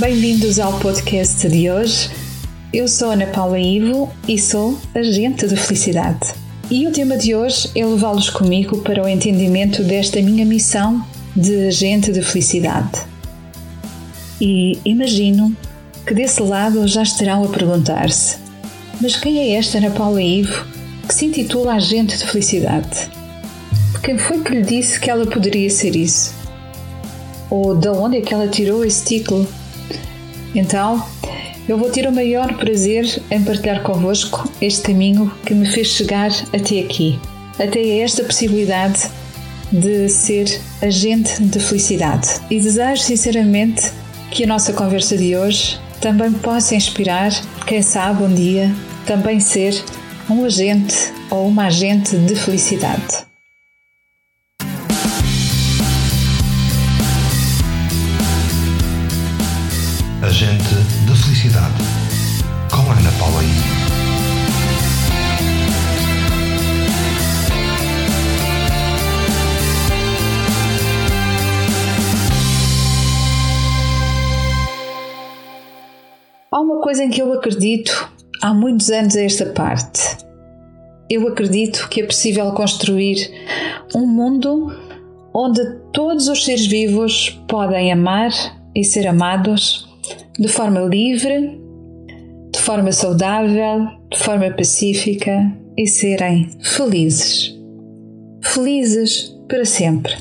Bem-vindos ao podcast de hoje. Eu sou Ana Paula Ivo e sou agente de felicidade. E o tema de hoje é levá-los comigo para o entendimento desta minha missão de agente de felicidade. E imagino que desse lado já estarão a perguntar-se: mas quem é esta Ana Paula Ivo que se intitula Agente de Felicidade? Quem foi que lhe disse que ela poderia ser isso? Ou de onde é que ela tirou esse título? Então, eu vou ter o maior prazer em partilhar convosco este caminho que me fez chegar até aqui, até esta possibilidade de ser agente de felicidade. E desejo sinceramente que a nossa conversa de hoje também possa inspirar, quem sabe um dia, também ser um agente ou uma agente de felicidade. Há uma coisa em que eu acredito há muitos anos a esta parte. Eu acredito que é possível construir um mundo onde todos os seres vivos podem amar e ser amados de forma livre, de forma saudável, de forma pacífica e serem felizes. Felizes para sempre.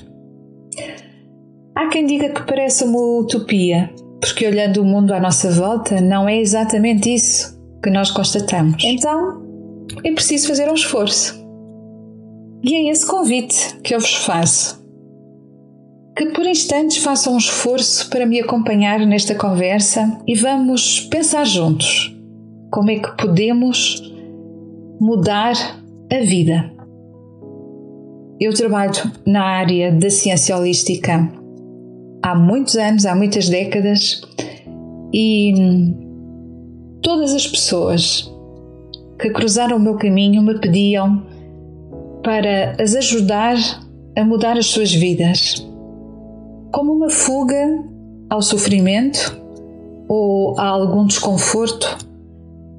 Há quem diga que parece uma utopia, porque olhando o mundo à nossa volta, não é exatamente isso que nós constatamos. Então, é preciso fazer um esforço. E é esse convite que eu vos faço. Que por instantes façam um esforço para me acompanhar nesta conversa e vamos pensar juntos como é que podemos mudar a vida. Eu trabalho na área da ciência holística há muitos anos, há muitas décadas, e todas as pessoas que cruzaram o meu caminho me pediam para as ajudar a mudar as suas vidas, como uma fuga ao sofrimento ou a algum desconforto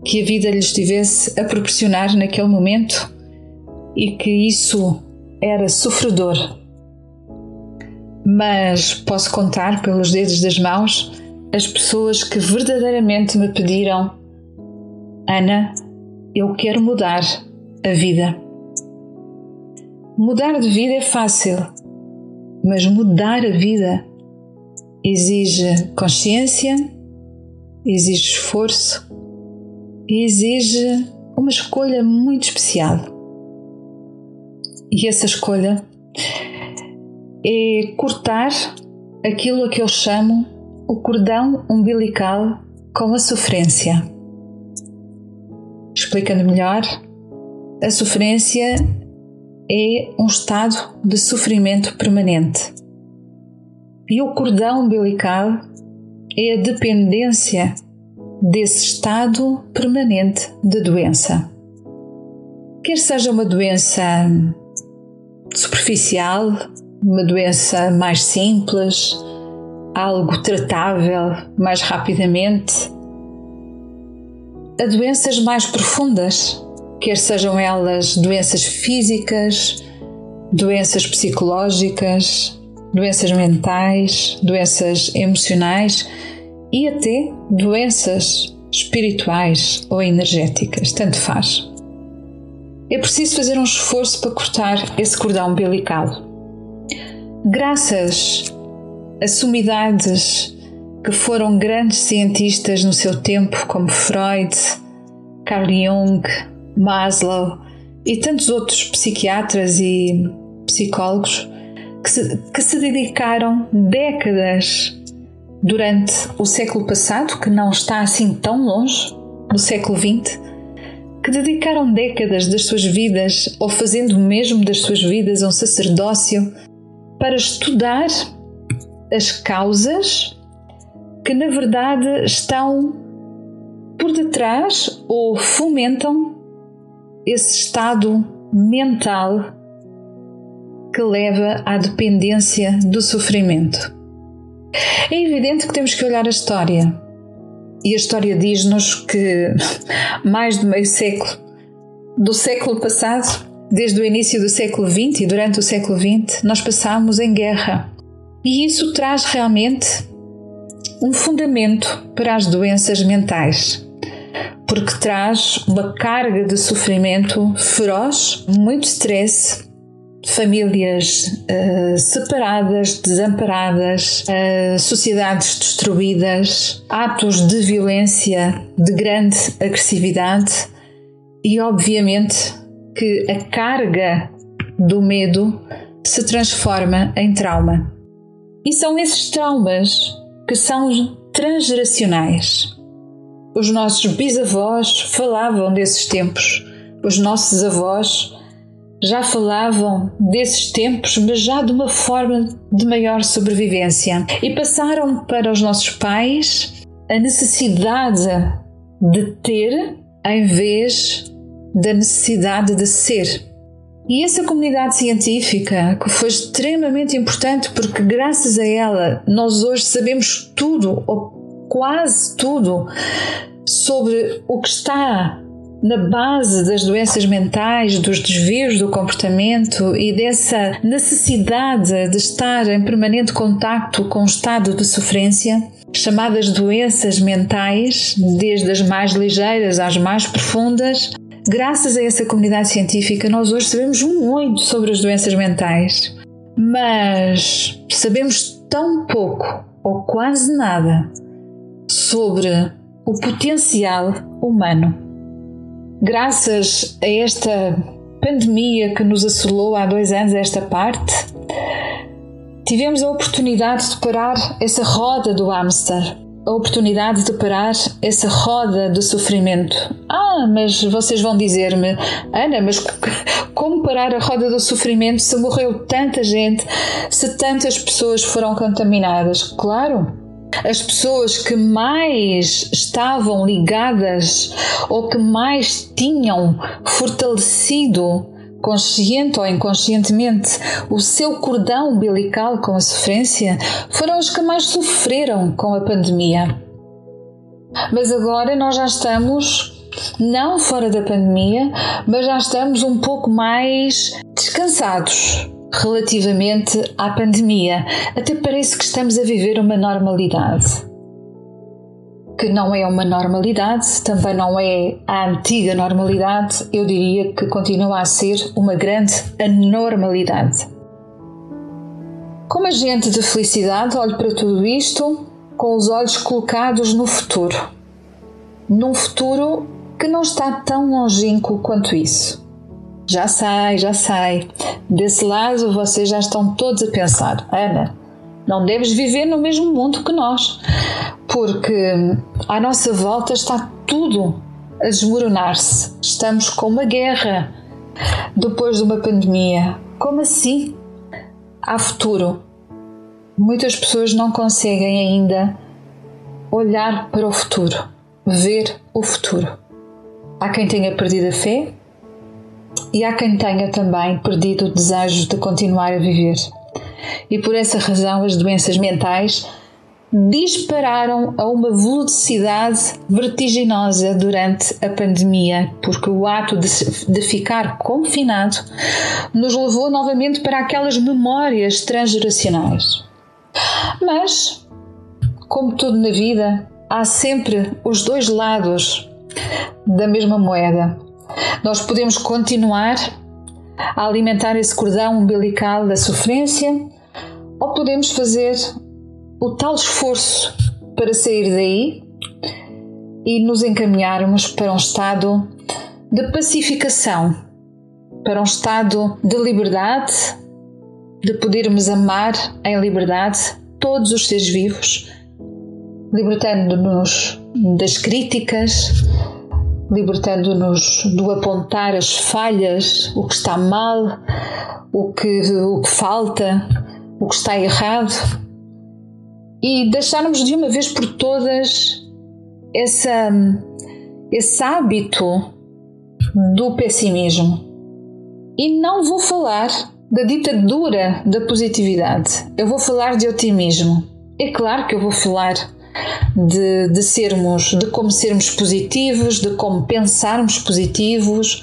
que a vida lhes estivesse a proporcionar naquele momento e que isso era sofredor mas posso contar pelos dedos das mãos as pessoas que verdadeiramente me pediram: Ana, eu quero mudar a vida. Mudar de vida é fácil, mas mudar a vida exige consciência, exige esforço e exige uma escolha muito especial. E essa escolha é cortar aquilo a que eu chamo o cordão umbilical com a sofrência. Explicando melhor, a sofrência é um estado de sofrimento permanente. E o cordão umbilical é a dependência desse estado permanente de doença. Quer seja uma doença superficial, uma doença mais simples, algo tratável mais rapidamente, a doenças mais profundas, quer sejam elas doenças físicas, doenças psicológicas, doenças mentais, doenças emocionais e até doenças espirituais ou energéticas, tanto faz. É preciso fazer um esforço para cortar esse cordão umbilical graças a sumidades que foram grandes cientistas no seu tempo, como Freud, Carl Jung, Maslow e tantos outros psiquiatras e psicólogos que se, que se dedicaram décadas durante o século passado, que não está assim tão longe, no século XX, que dedicaram décadas das suas vidas, ou fazendo mesmo das suas vidas um sacerdócio para estudar as causas que, na verdade, estão por detrás ou fomentam esse estado mental que leva à dependência do sofrimento. É evidente que temos que olhar a história. E a história diz-nos que mais de meio século do século passado, desde o início do século XX e durante o século XX, nós passámos em guerra. E isso traz realmente um fundamento para as doenças mentais, porque traz uma carga de sofrimento feroz, muito stress, famílias uh, separadas, desamparadas, uh, sociedades destruídas, atos de violência de grande agressividade e, obviamente, que a carga do medo se transforma em trauma. E são esses traumas que são transgeracionais. Os nossos bisavós falavam desses tempos, os nossos avós já falavam desses tempos, mas já de uma forma de maior sobrevivência. E passaram para os nossos pais a necessidade de ter em vez da necessidade de ser. E essa comunidade científica, que foi extremamente importante porque, graças a ela, nós hoje sabemos tudo, ou quase tudo, sobre o que está na base das doenças mentais, dos desvios do comportamento e dessa necessidade de estar em permanente contacto com o estado de sofrência, chamadas doenças mentais, desde as mais ligeiras às mais profundas. Graças a essa comunidade científica, nós hoje sabemos muito sobre as doenças mentais, mas sabemos tão pouco ou quase nada sobre o potencial humano. Graças a esta pandemia que nos assolou há dois anos, esta parte, tivemos a oportunidade de parar essa roda do hamster, a oportunidade de parar essa roda de sofrimento. Ah, mas vocês vão dizer-me, Ana, mas como parar a roda do sofrimento se morreu tanta gente, se tantas pessoas foram contaminadas? Claro, as pessoas que mais estavam ligadas ou que mais tinham fortalecido consciente ou inconscientemente, o seu cordão umbilical com a sofrência foram os que mais sofreram com a pandemia. Mas agora nós já estamos, não fora da pandemia, mas já estamos um pouco mais descansados relativamente à pandemia. Até parece que estamos a viver uma normalidade. Que não é uma normalidade, também não é a antiga normalidade, eu diria que continua a ser uma grande anormalidade. Como agente de felicidade, olho para tudo isto com os olhos colocados no futuro. Num futuro que não está tão longínquo quanto isso. Já sai, já sai. Desse lado vocês já estão todos a pensar: Ana, não deves viver no mesmo mundo que nós, porque à nossa volta está tudo a desmoronar-se. Estamos com uma guerra depois de uma pandemia. Como assim? Há futuro. Muitas pessoas não conseguem ainda olhar para o futuro, ver o futuro. Há quem tenha perdido a fé, e há quem tenha também perdido o desejo de continuar a viver. E por essa razão as doenças mentais dispararam a uma velocidade vertiginosa durante a pandemia, porque o ato de, de, ficar confinado nos levou novamente para aquelas memórias transgeracionais. Mas, como tudo na vida, há sempre os dois lados da mesma moeda. Nós podemos continuar a alimentar esse cordão umbilical da sofrência ou podemos fazer o tal esforço para sair daí e nos encaminharmos para um estado de pacificação, para um estado de liberdade, de podermos amar em liberdade todos os seres vivos, libertando-nos das críticas, libertando-nos do apontar as falhas, o que está mal, o que, o que falta, o que está errado e deixarmos de uma vez por todas essa, esse hábito do pessimismo. E não vou falar da ditadura da positividade, eu vou falar de otimismo. É claro que eu vou falar de, de sermos, de como sermos positivos, de como pensarmos positivos,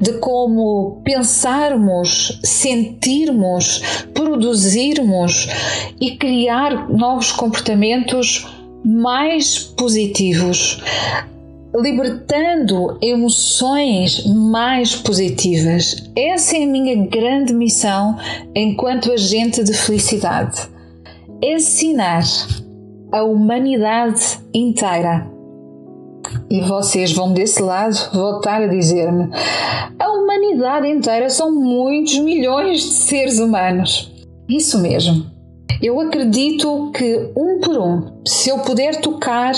de como pensarmos, sentirmos, produzirmos e criar novos comportamentos mais positivos, libertando emoções mais positivas. Essa é a minha grande missão enquanto agente de felicidade. Ensinar a humanidade inteira. E vocês vão desse lado voltar a dizer-me: a humanidade inteira são muitos milhões de seres humanos. Isso mesmo. Eu acredito que, um por um, se eu puder tocar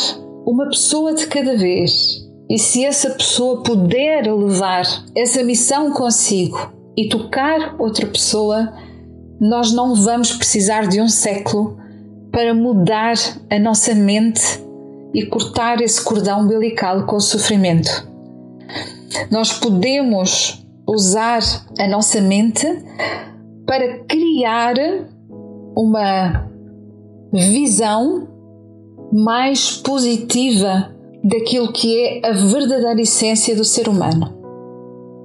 uma pessoa de cada vez e se essa pessoa puder levar essa missão consigo e tocar outra pessoa, nós não vamos precisar de um século para mudar a nossa mente e cortar esse cordão umbilical com o sofrimento. Nós podemos usar a nossa mente para criar uma visão mais positiva daquilo que é a verdadeira essência do ser humano,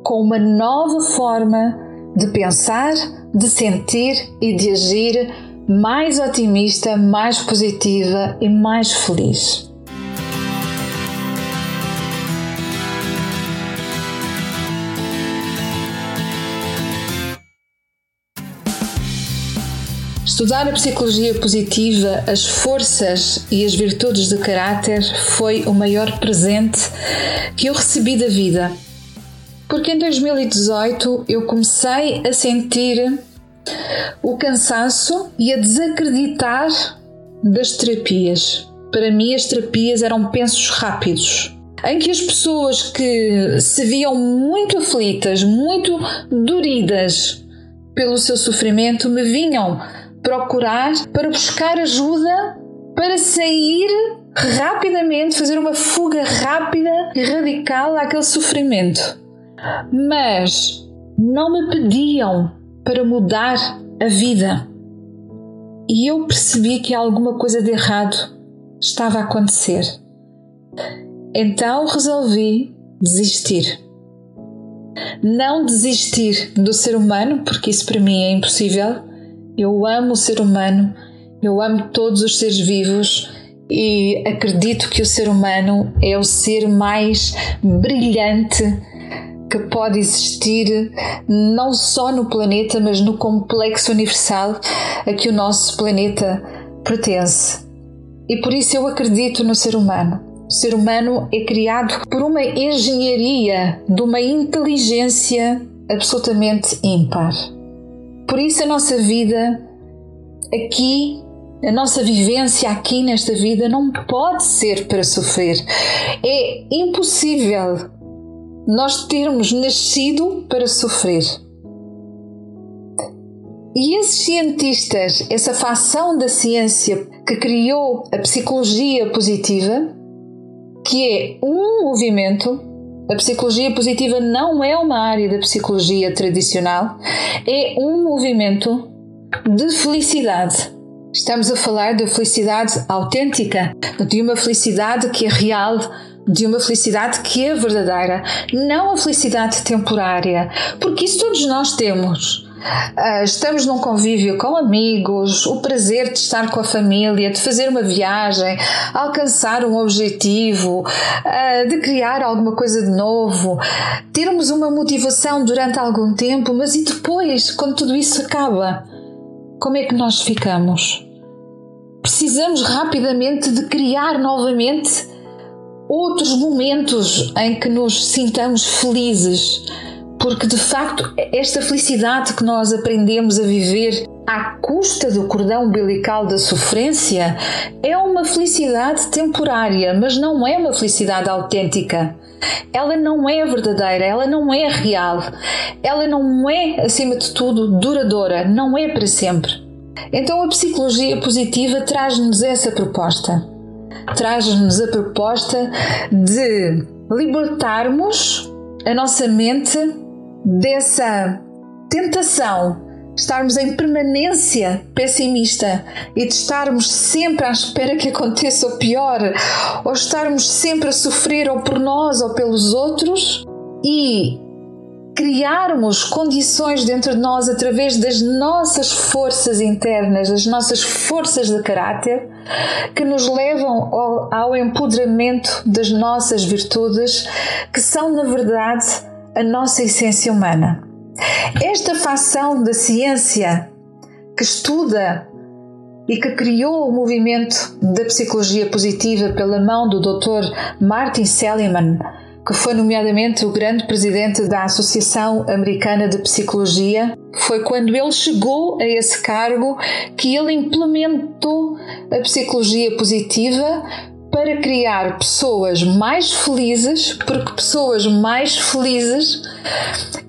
com uma nova forma de pensar, de sentir e de agir mais otimista, mais positiva e mais feliz. Estudar a psicologia positiva, as forças e as virtudes de caráter foi o maior presente que eu recebi da vida. Porque em 2018 eu comecei a sentir o cansaço e a desacreditar das terapias. Para mim, as terapias eram pensos rápidos, em que as pessoas que se viam muito aflitas, muito doridas pelo seu sofrimento, me vinham procurar para buscar ajuda para sair rapidamente, fazer uma fuga rápida e radical àquele sofrimento. Mas não me pediam para mudar a vida. E eu percebi que alguma coisa de errado estava a acontecer. Então resolvi desistir. Não desistir do ser humano, porque isso para mim é impossível. Eu amo o ser humano, eu amo todos os seres vivos e acredito que o ser humano é o ser mais brilhante que pode existir não só no planeta, mas no complexo universal a que o nosso planeta pertence. E por isso eu acredito no ser humano. O ser humano é criado por uma engenharia, de uma inteligência absolutamente ímpar. Por isso a nossa vida aqui a nossa vivência aqui nesta vida não pode ser para sofrer. É impossível nós termos nascido para sofrer. E esses cientistas, essa facção da ciência que criou a psicologia positiva, que é um movimento, a psicologia positiva não é uma área da psicologia tradicional, é um movimento de felicidade. Estamos a falar da felicidade autêntica, de uma felicidade que é real, de uma felicidade que é verdadeira, não a felicidade temporária, porque isso todos nós temos. Uh, estamos num convívio com amigos, o prazer de estar com a família, de fazer uma viagem, alcançar um objetivo, uh, de criar alguma coisa de novo, termos uma motivação durante algum tempo, mas e depois, quando tudo isso acaba, como é que nós ficamos? Precisamos rapidamente de criar novamente outros momentos em que nos sintamos felizes, porque de facto esta felicidade que nós aprendemos a viver à custa do cordão umbilical da sofrência é uma felicidade temporária, mas não é uma felicidade autêntica. Ela não é verdadeira, ela não é real, ela não é, acima de tudo, duradoura, não é para sempre. Então a psicologia positiva traz-nos essa proposta traz-nos a proposta de libertarmos a nossa mente dessa tentação estarmos em permanência pessimista e de estarmos sempre à espera que aconteça o pior, ou estarmos sempre a sofrer ou por nós ou pelos outros e criarmos condições dentro de nós através das nossas forças internas, das nossas forças de caráter, que nos levam ao, ao empoderamento das nossas virtudes, que são, na verdade, a nossa essência humana. Esta facção da ciência que estuda e que criou o movimento da psicologia positiva pela mão do Dr. Martin Seligman, que foi nomeadamente o grande presidente da Associação Americana de Psicologia, foi quando ele chegou a esse cargo que ele implementou a psicologia positiva para criar pessoas mais felizes, porque pessoas mais felizes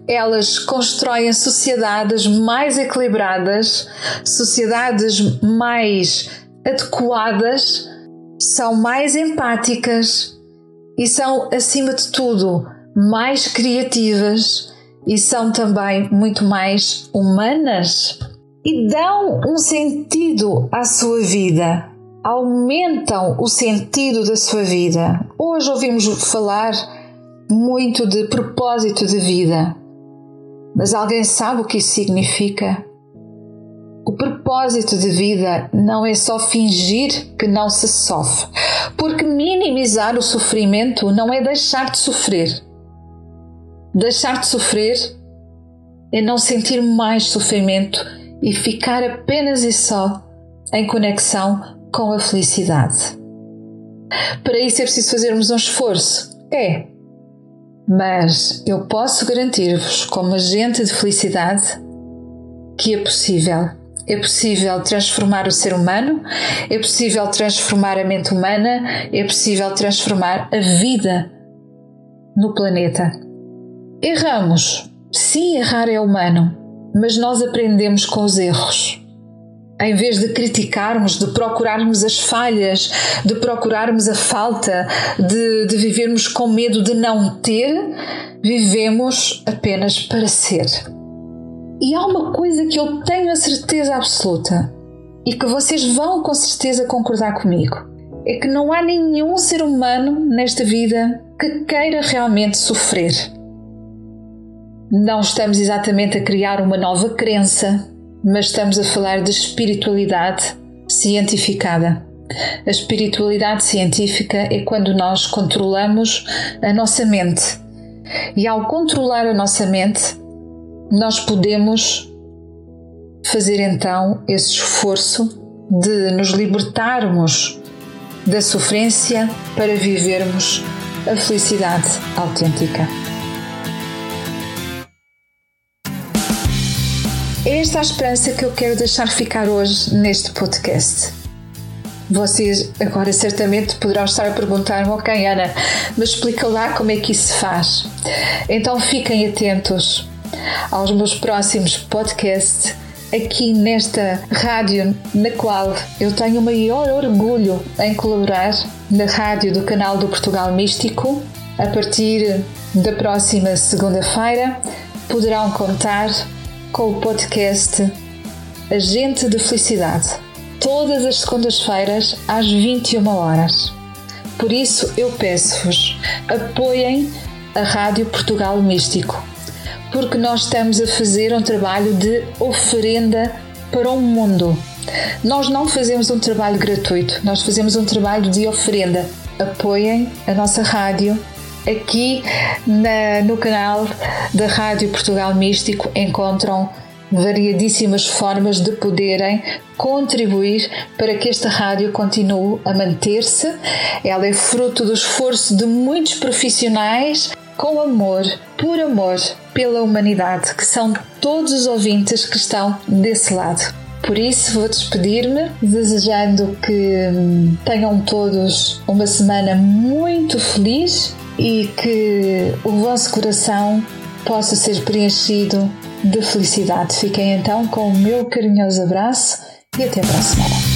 elas constroem sociedades mais equilibradas, sociedades mais adequadas, são mais empáticas e são, acima de tudo, mais criativas e são também muito mais humanas e dão um sentido à sua vida, aumentam o sentido da sua vida. Hoje ouvimos falar muito de propósito de vida. Mas alguém sabe o que isso significa? O propósito de vida não é só fingir que não se sofre, porque minimizar o sofrimento não é deixar de sofrer. Deixar de sofrer é não sentir mais sofrimento e ficar apenas e só em conexão com a felicidade. Para isso é preciso fazermos um esforço. É, mas eu posso garantir-vos, como agente de felicidade, que é possível. É possível transformar o ser humano, é possível transformar a mente humana, é possível transformar a vida no planeta. Erramos. Sim, errar é humano, mas nós aprendemos com os erros em vez de criticarmos, de procurarmos as falhas, de procurarmos a falta, de, de vivermos com medo de não ter, vivemos apenas para ser. E há uma coisa que eu tenho a certeza absoluta e que vocês vão com certeza concordar comigo: é que não há nenhum ser humano nesta vida que queira realmente sofrer. Não estamos exatamente a criar uma nova crença, mas estamos a falar de espiritualidade cientificada. A espiritualidade científica é quando nós controlamos a nossa mente. E ao controlar a nossa mente, nós podemos fazer então esse esforço de nos libertarmos da sofrência para vivermos a felicidade autêntica. É esta a esperança que eu quero deixar ficar hoje neste podcast. Vocês agora certamente poderão estar a perguntar-me, ok Ana, mas explica lá como é que isso se faz. Então fiquem atentos aos meus próximos podcasts aqui nesta rádio na qual eu tenho o maior orgulho em colaborar na rádio do canal do Portugal Místico. A partir da próxima segunda-feira poderão contar com o podcast Agente de Felicidade, todas as segundas-feiras às 21 horas. Por isso eu peço-vos, apoiem a Rádio Portugal Místico, porque nós estamos a fazer um trabalho de oferenda para o mundo. Nós não fazemos um trabalho gratuito, nós fazemos um trabalho de oferenda. Apoiem a nossa rádio Aqui na, no canal da Rádio Portugal Místico encontram variadíssimas formas de poderem contribuir para que esta rádio continue a manter-se. Ela é fruto do esforço de muitos profissionais com amor, por amor pela humanidade, que são todos os ouvintes que estão desse lado. Por isso, vou despedir-me, desejando que hum, tenham todos uma semana muito feliz e que o vosso coração possa ser preenchido de felicidade. Fiquem então com o meu carinhoso abraço e até para a semana.